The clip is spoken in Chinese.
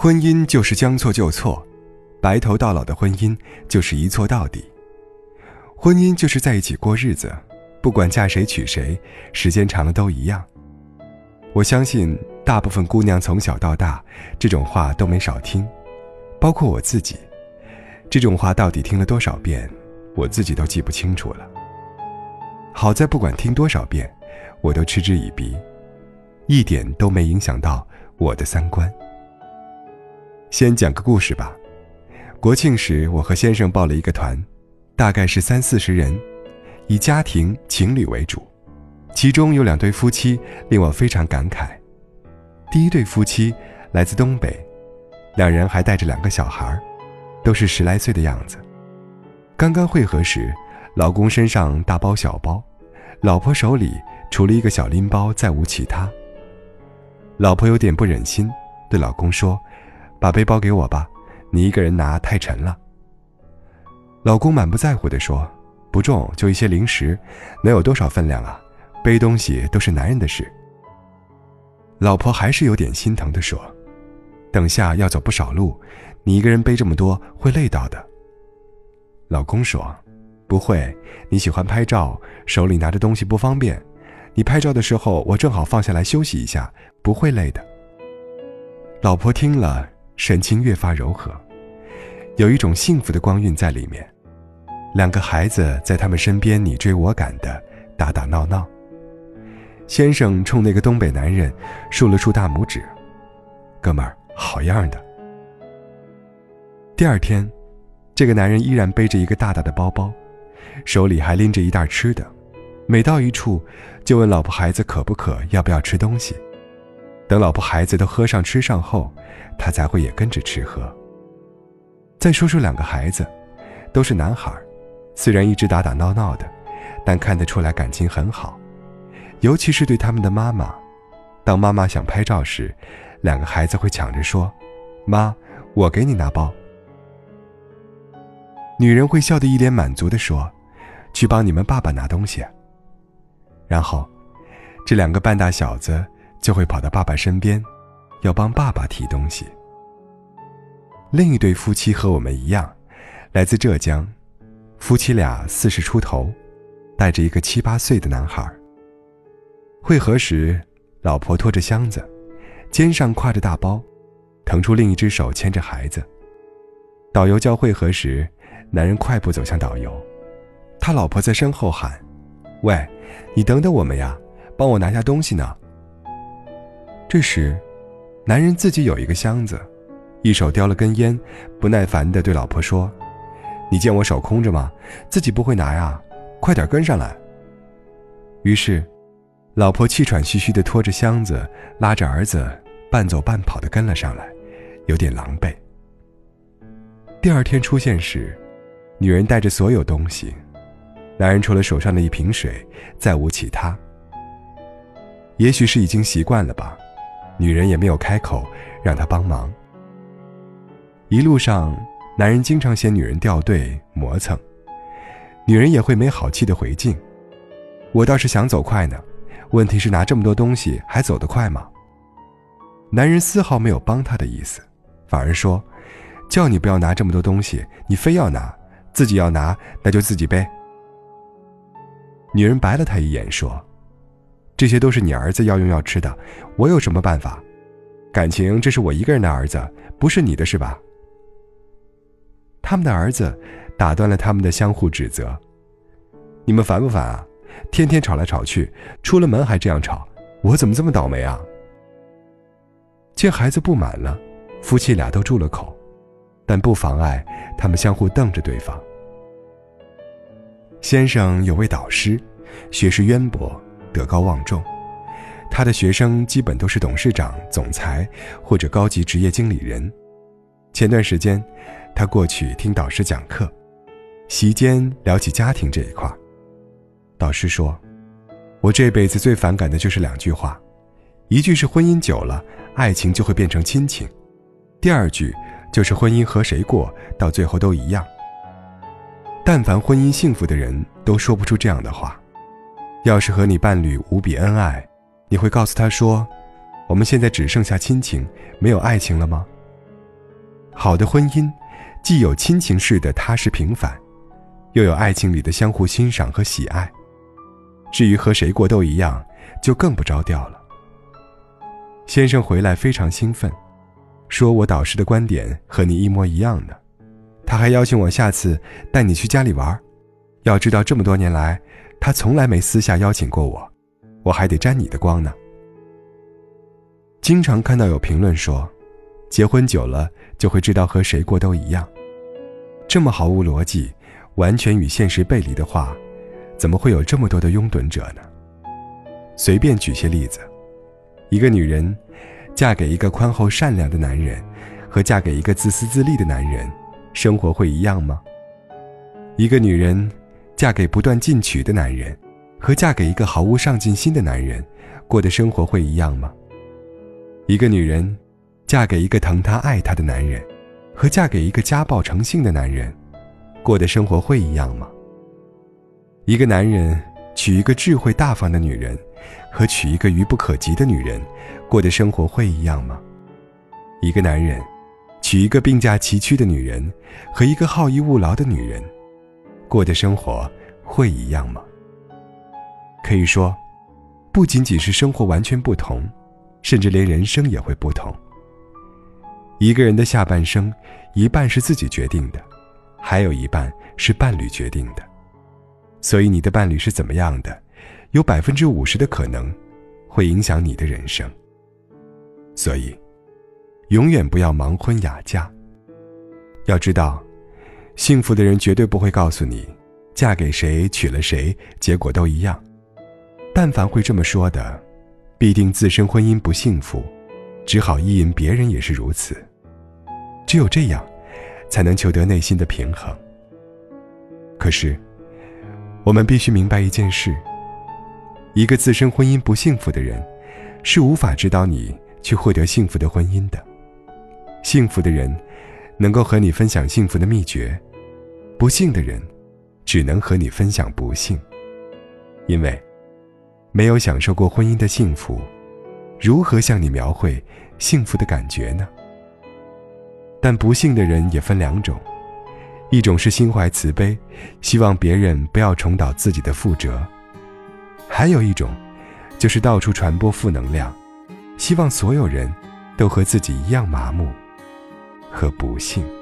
婚姻就是将错就错，白头到老的婚姻就是一错到底。婚姻就是在一起过日子，不管嫁谁娶谁，时间长了都一样。我相信大部分姑娘从小到大，这种话都没少听，包括我自己。这种话到底听了多少遍，我自己都记不清楚了。好在不管听多少遍，我都嗤之以鼻，一点都没影响到我的三观。先讲个故事吧。国庆时，我和先生报了一个团，大概是三四十人，以家庭情侣为主。其中有两对夫妻令我非常感慨。第一对夫妻来自东北，两人还带着两个小孩，都是十来岁的样子。刚刚会合时，老公身上大包小包，老婆手里除了一个小拎包再无其他。老婆有点不忍心，对老公说。把背包给我吧，你一个人拿太沉了。老公满不在乎地说：“不重，就一些零食，能有多少分量啊？背东西都是男人的事。”老婆还是有点心疼地说：“等下要走不少路，你一个人背这么多会累到的。”老公说：“不会，你喜欢拍照，手里拿着东西不方便，你拍照的时候我正好放下来休息一下，不会累的。”老婆听了。神情越发柔和，有一种幸福的光晕在里面。两个孩子在他们身边你追我赶的打打闹闹。先生冲那个东北男人竖了竖大拇指：“哥们儿，好样的。”第二天，这个男人依然背着一个大大的包包，手里还拎着一袋吃的，每到一处就问老婆孩子渴不渴，要不要吃东西。等老婆孩子都喝上吃上后，他才会也跟着吃喝。再说说两个孩子，都是男孩，虽然一直打打闹闹的，但看得出来感情很好，尤其是对他们的妈妈。当妈妈想拍照时，两个孩子会抢着说：“妈，我给你拿包。”女人会笑得一脸满足地说：“去帮你们爸爸拿东西。”然后，这两个半大小子。就会跑到爸爸身边，要帮爸爸提东西。另一对夫妻和我们一样，来自浙江，夫妻俩四十出头，带着一个七八岁的男孩。会合时，老婆拖着箱子，肩上挎着大包，腾出另一只手牵着孩子。导游叫会合时，男人快步走向导游，他老婆在身后喊：“喂，你等等我们呀，帮我拿下东西呢。”这时，男人自己有一个箱子，一手叼了根烟，不耐烦地对老婆说：“你见我手空着吗？自己不会拿呀，快点跟上来。”于是，老婆气喘吁吁地拖着箱子，拉着儿子半走半跑地跟了上来，有点狼狈。第二天出现时，女人带着所有东西，男人除了手上的一瓶水，再无其他。也许是已经习惯了吧。女人也没有开口让他帮忙。一路上，男人经常嫌女人掉队磨蹭，女人也会没好气的回敬：“我倒是想走快呢，问题是拿这么多东西还走得快吗？”男人丝毫没有帮她的意思，反而说：“叫你不要拿这么多东西，你非要拿，自己要拿那就自己背。”女人白了他一眼说。这些都是你儿子要用要吃的，我有什么办法？感情这是我一个人的儿子，不是你的，是吧？他们的儿子打断了他们的相互指责：“你们烦不烦啊？天天吵来吵去，出了门还这样吵，我怎么这么倒霉啊？”见孩子不满了，夫妻俩都住了口，但不妨碍他们相互瞪着对方。先生有位导师，学识渊博。德高望重，他的学生基本都是董事长、总裁或者高级职业经理人。前段时间，他过去听导师讲课，席间聊起家庭这一块。导师说：“我这辈子最反感的就是两句话，一句是婚姻久了，爱情就会变成亲情；第二句就是婚姻和谁过，到最后都一样。但凡婚姻幸福的人，都说不出这样的话。”要是和你伴侣无比恩爱，你会告诉他说：“我们现在只剩下亲情，没有爱情了吗？”好的婚姻，既有亲情式的踏实平凡，又有爱情里的相互欣赏和喜爱。至于和谁过都一样，就更不着调了。先生回来非常兴奋，说我导师的观点和你一模一样的，他还邀请我下次带你去家里玩儿。要知道这么多年来，他从来没私下邀请过我，我还得沾你的光呢。经常看到有评论说。结婚久了就会知道和谁过都一样，这么毫无逻辑、完全与现实背离的话，怎么会有这么多的拥趸者呢？随便举些例子，一个女人嫁给一个宽厚善良的男人，和嫁给一个自私自利的男人，生活会一样吗？一个女人嫁给不断进取的男人，和嫁给一个毫无上进心的男人，过的生活会一样吗？一个女人。嫁给一个疼她爱她的男人，和嫁给一个家暴成性的男人，过的生活会一样吗？一个男人娶一个智慧大方的女人，和娶一个愚不可及的女人，过的生活会一样吗？一个男人娶一个病驾齐驱的女人，和一个好逸恶劳的女人，过的生活会一样吗？可以说，不仅仅是生活完全不同，甚至连人生也会不同。一个人的下半生，一半是自己决定的，还有一半是伴侣决定的。所以，你的伴侣是怎么样的，有百分之五十的可能，会影响你的人生。所以，永远不要盲婚哑嫁。要知道，幸福的人绝对不会告诉你，嫁给谁、娶了谁，结果都一样。但凡会这么说的，必定自身婚姻不幸福，只好意淫别人也是如此。只有这样，才能求得内心的平衡。可是，我们必须明白一件事：一个自身婚姻不幸福的人，是无法指导你去获得幸福的婚姻的。幸福的人，能够和你分享幸福的秘诀；不幸的人，只能和你分享不幸。因为，没有享受过婚姻的幸福，如何向你描绘幸福的感觉呢？但不幸的人也分两种，一种是心怀慈悲，希望别人不要重蹈自己的覆辙；还有一种，就是到处传播负能量，希望所有人都和自己一样麻木和不幸。